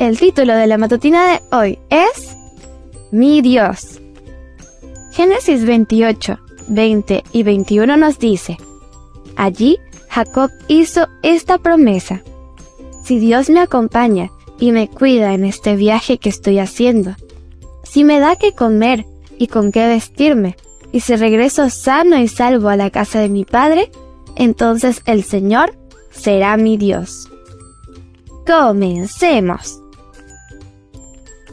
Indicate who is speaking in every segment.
Speaker 1: El título de la matutina de hoy es Mi Dios. Génesis 28, 20 y 21 nos dice, Allí Jacob hizo esta promesa. Si Dios me acompaña y me cuida en este viaje que estoy haciendo, si me da qué comer y con qué vestirme, y si regreso sano y salvo a la casa de mi padre, entonces el Señor será mi Dios. Comencemos.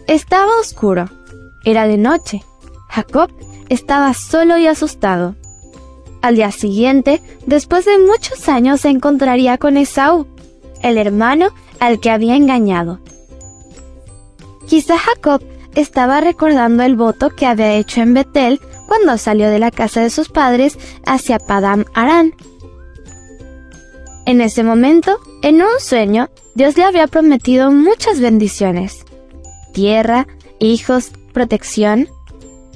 Speaker 1: Estaba oscuro. Era de noche. Jacob estaba solo y asustado. Al día siguiente, después de muchos años, se encontraría con Esaú, el hermano al que había engañado. Quizá Jacob estaba recordando el voto que había hecho en Betel cuando salió de la casa de sus padres hacia Padam Arán. En ese momento, en un sueño, Dios le había prometido muchas bendiciones tierra, hijos, protección.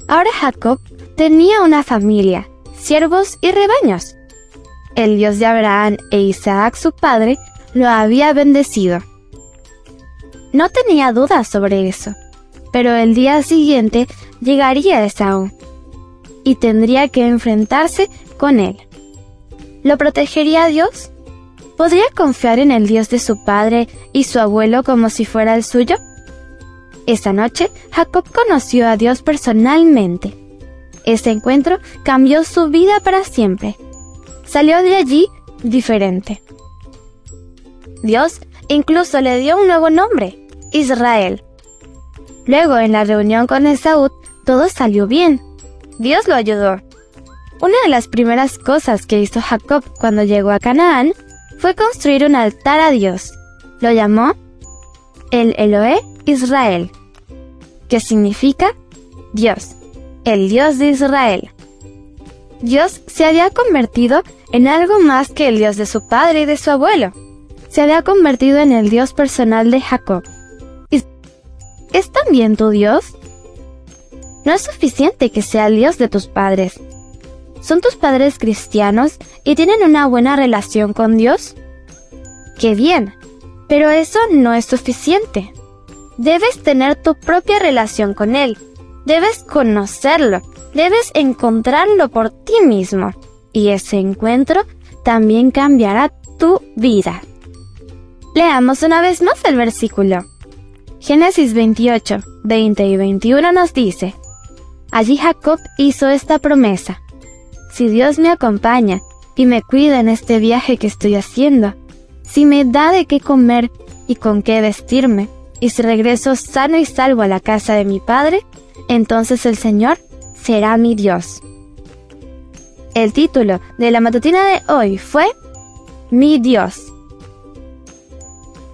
Speaker 1: Ahora Jacob tenía una familia, siervos y rebaños. El Dios de Abraham e Isaac, su padre, lo había bendecido. No tenía dudas sobre eso, pero el día siguiente llegaría Esaú y tendría que enfrentarse con él. ¿Lo protegería Dios? ¿Podría confiar en el Dios de su padre y su abuelo como si fuera el suyo? Esa noche, Jacob conoció a Dios personalmente. Ese encuentro cambió su vida para siempre. Salió de allí diferente. Dios incluso le dio un nuevo nombre, Israel. Luego, en la reunión con Esaú, todo salió bien. Dios lo ayudó. Una de las primeras cosas que hizo Jacob cuando llegó a Canaán fue construir un altar a Dios. Lo llamó el Eloé Israel, que significa Dios, el Dios de Israel. Dios se había convertido en algo más que el Dios de su padre y de su abuelo. Se había convertido en el Dios personal de Jacob. ¿Es también tu Dios? No es suficiente que sea el Dios de tus padres. ¿Son tus padres cristianos y tienen una buena relación con Dios? ¡Qué bien! Pero eso no es suficiente. Debes tener tu propia relación con Él. Debes conocerlo. Debes encontrarlo por ti mismo. Y ese encuentro también cambiará tu vida. Leamos una vez más el versículo. Génesis 28, 20 y 21 nos dice, Allí Jacob hizo esta promesa. Si Dios me acompaña y me cuida en este viaje que estoy haciendo, si me da de qué comer y con qué vestirme, y si regreso sano y salvo a la casa de mi Padre, entonces el Señor será mi Dios. El título de la matutina de hoy fue Mi Dios.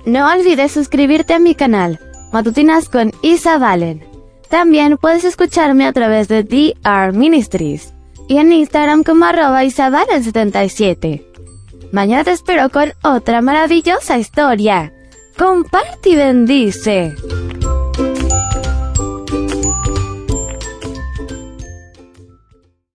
Speaker 1: No olvides suscribirte a mi canal, Matutinas con Isa Valen. También puedes escucharme a través de DR Ministries y en Instagram como arroba isabalen77. Mañana te espero con otra maravillosa historia. Comparte y bendice.